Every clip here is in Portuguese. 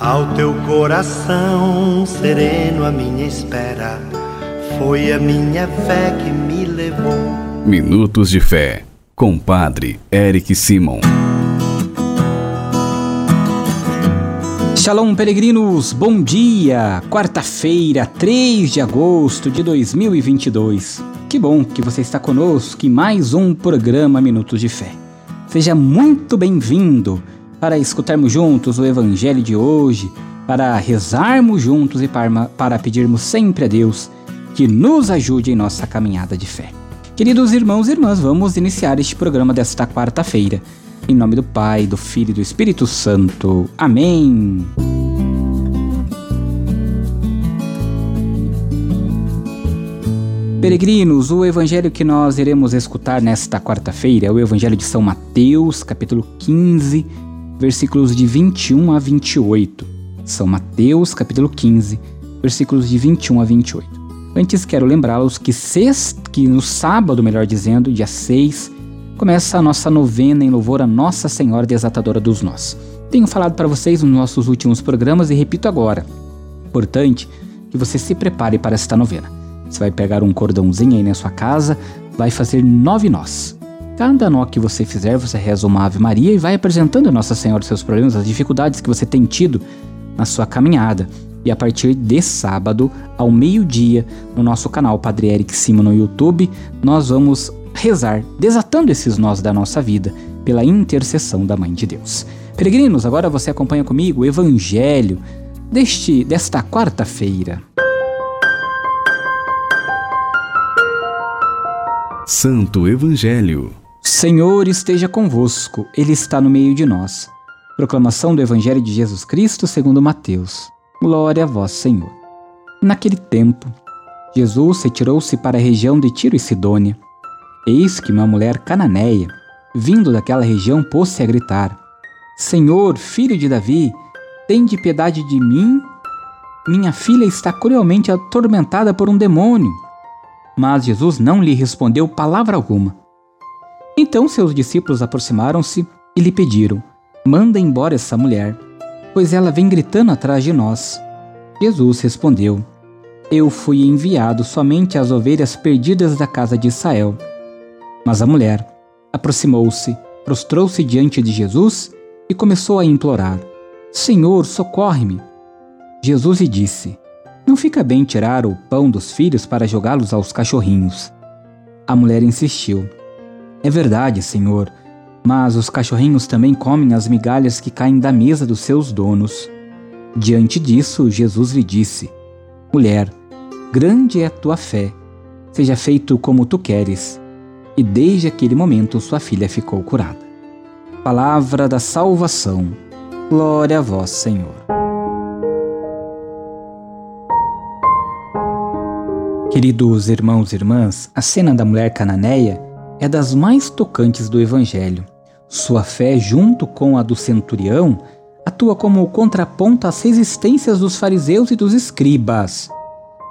Ao teu coração sereno, a minha espera foi a minha fé que me levou. Minutos de Fé, com Padre Eric Simon. Shalom, peregrinos, bom dia! Quarta-feira, 3 de agosto de 2022. Que bom que você está conosco em mais um programa Minutos de Fé. Seja muito bem-vindo para escutarmos juntos o Evangelho de hoje, para rezarmos juntos e para, para pedirmos sempre a Deus que nos ajude em nossa caminhada de fé. Queridos irmãos e irmãs, vamos iniciar este programa desta quarta-feira. Em nome do Pai, do Filho e do Espírito Santo. Amém. Peregrinos, o evangelho que nós iremos escutar nesta quarta-feira é o evangelho de São Mateus, capítulo 15, versículos de 21 a 28. São Mateus, capítulo 15, versículos de 21 a 28. Antes quero lembrá-los que, que no sábado, melhor dizendo, dia 6, começa a nossa novena em louvor a Nossa Senhora Desatadora dos Nós. Tenho falado para vocês nos nossos últimos programas e repito agora. Importante que você se prepare para esta novena. Você vai pegar um cordãozinho aí na sua casa, vai fazer nove nós. Cada nó que você fizer, você reza uma Ave Maria e vai apresentando a Nossa Senhora os seus problemas, as dificuldades que você tem tido na sua caminhada. E a partir de sábado, ao meio-dia, no nosso canal Padre Eric Simo no YouTube, nós vamos rezar, desatando esses nós da nossa vida, pela intercessão da Mãe de Deus. Peregrinos, agora você acompanha comigo o Evangelho deste, desta quarta-feira. Santo Evangelho Senhor esteja convosco, Ele está no meio de nós. Proclamação do Evangelho de Jesus Cristo segundo Mateus. Glória a vós, Senhor. Naquele tempo, Jesus retirou-se para a região de Tiro e Sidônia. Eis que uma mulher cananeia, vindo daquela região, pôs-se a gritar: Senhor, filho de Davi, tende piedade de mim. Minha filha está cruelmente atormentada por um demônio. Mas Jesus não lhe respondeu palavra alguma. Então seus discípulos aproximaram-se e lhe pediram: Manda embora essa mulher, pois ela vem gritando atrás de nós. Jesus respondeu: Eu fui enviado somente às ovelhas perdidas da casa de Israel. Mas a mulher aproximou-se, prostrou-se diante de Jesus e começou a implorar: Senhor, socorre-me. Jesus lhe disse: Não fica bem tirar o pão dos filhos para jogá-los aos cachorrinhos. A mulher insistiu: é verdade, Senhor, mas os cachorrinhos também comem as migalhas que caem da mesa dos seus donos. Diante disso, Jesus lhe disse: Mulher, grande é a tua fé, seja feito como tu queres. E desde aquele momento sua filha ficou curada. Palavra da salvação. Glória a vós, Senhor. Queridos irmãos e irmãs, a cena da mulher cananeia é das mais tocantes do Evangelho. Sua fé, junto com a do centurião, atua como contraponto às resistências dos fariseus e dos escribas,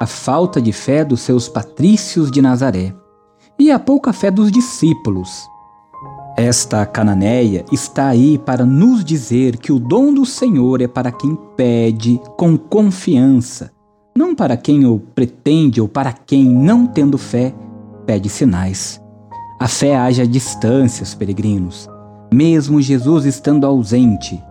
a falta de fé dos seus patrícios de Nazaré e a pouca fé dos discípulos. Esta cananeia está aí para nos dizer que o dom do Senhor é para quem pede com confiança, não para quem o pretende ou para quem, não tendo fé, pede sinais. A fé age a distâncias, peregrinos, mesmo Jesus estando ausente.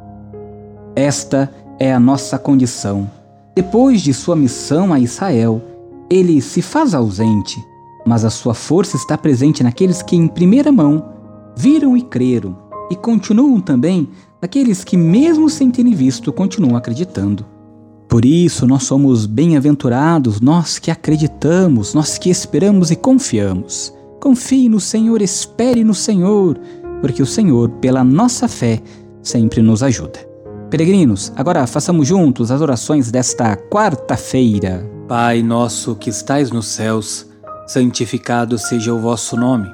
Esta é a nossa condição. Depois de sua missão a Israel, ele se faz ausente, mas a sua força está presente naqueles que, em primeira mão, viram e creram, e continuam também naqueles que, mesmo sem terem visto, continuam acreditando. Por isso, nós somos bem-aventurados, nós que acreditamos, nós que esperamos e confiamos. Confie no Senhor, espere no Senhor, porque o Senhor, pela nossa fé, sempre nos ajuda. Peregrinos, agora façamos juntos as orações desta quarta-feira. Pai nosso que estais nos céus, santificado seja o vosso nome.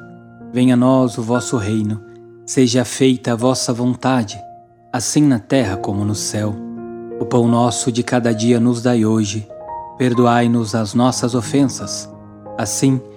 Venha a nós o vosso reino. Seja feita a vossa vontade, assim na terra como no céu. O pão nosso de cada dia nos dai hoje. Perdoai-nos as nossas ofensas, assim como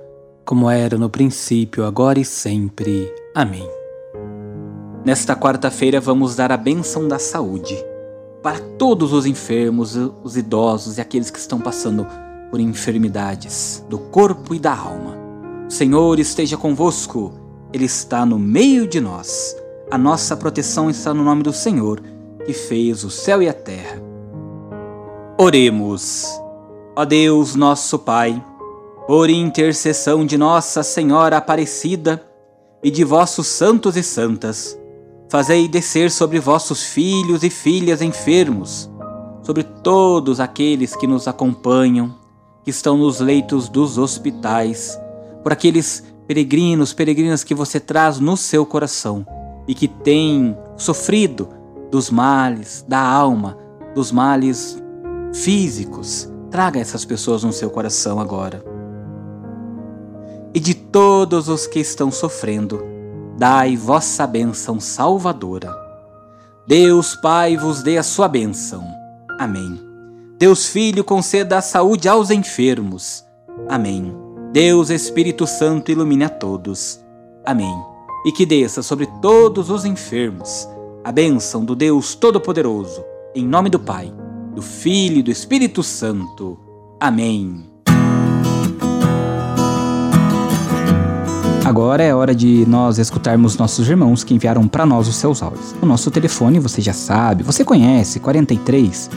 como era no princípio, agora e sempre. Amém. Nesta quarta-feira vamos dar a bênção da saúde para todos os enfermos, os idosos e aqueles que estão passando por enfermidades do corpo e da alma. O Senhor esteja convosco, Ele está no meio de nós. A nossa proteção está no nome do Senhor, que fez o céu e a terra. Oremos. Ó Deus, nosso Pai, por intercessão de Nossa Senhora Aparecida e de vossos santos e santas, Fazei descer sobre vossos filhos e filhas enfermos, sobre todos aqueles que nos acompanham, que estão nos leitos dos hospitais, por aqueles peregrinos, peregrinas que você traz no seu coração e que têm sofrido dos males da alma, dos males físicos. Traga essas pessoas no seu coração agora. Todos os que estão sofrendo, dai vossa bênção salvadora. Deus Pai vos dê a sua bênção. Amém. Deus Filho conceda a saúde aos enfermos. Amém. Deus Espírito Santo ilumine a todos. Amém. E que desça sobre todos os enfermos a bênção do Deus Todo-Poderoso, em nome do Pai, do Filho e do Espírito Santo. Amém. Agora é hora de nós escutarmos nossos irmãos que enviaram para nós os seus áudios. O nosso telefone você já sabe, você conhece, 43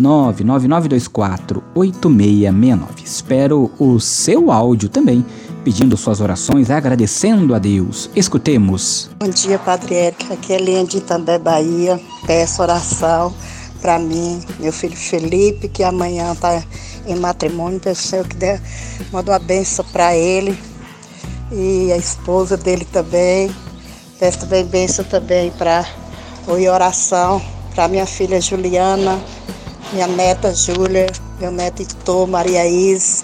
99924 8669. Espero o seu áudio também, pedindo suas orações, agradecendo a Deus. Escutemos. Bom dia, Padre Érica. Aqui é Linha de Itambé, Bahia. Peço oração para mim, meu filho Felipe, que amanhã está em matrimônio. Peço que dê, manda uma benção para ele, e a esposa dele também. Peço também bênção também para o oração para minha filha Juliana, minha neta Júlia, meu neto Itô, Maria Is,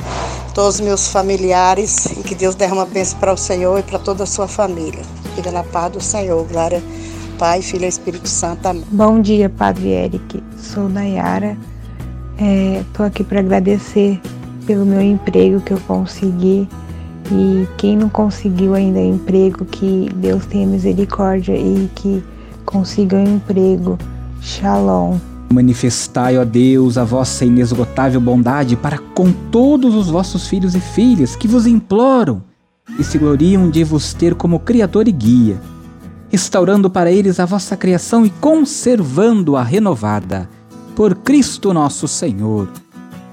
todos os meus familiares e que Deus derrama bênção para o Senhor e para toda a sua família. Fica na paz do Senhor, glória Pai, Filho e Espírito Santo. Amém. Bom dia, Padre Eric. Sou Nayara. Estou é, aqui para agradecer pelo meu emprego que eu consegui e quem não conseguiu ainda emprego, que Deus tenha misericórdia e que consiga um emprego. Shalom. Manifestai, ó Deus, a vossa inesgotável bondade para com todos os vossos filhos e filhas que vos imploram e se gloriam de vos ter como Criador e Guia, restaurando para eles a vossa criação e conservando-a renovada. Por Cristo nosso Senhor.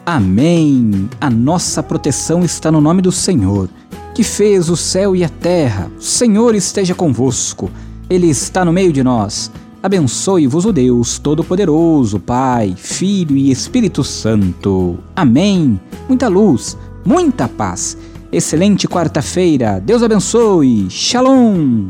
Amém. A nossa proteção está no nome do Senhor que fez o céu e a terra. O Senhor esteja convosco, Ele está no meio de nós. Abençoe-vos o Deus Todo-Poderoso, Pai, Filho e Espírito Santo. Amém. Muita luz, muita paz. Excelente quarta-feira. Deus abençoe. Shalom.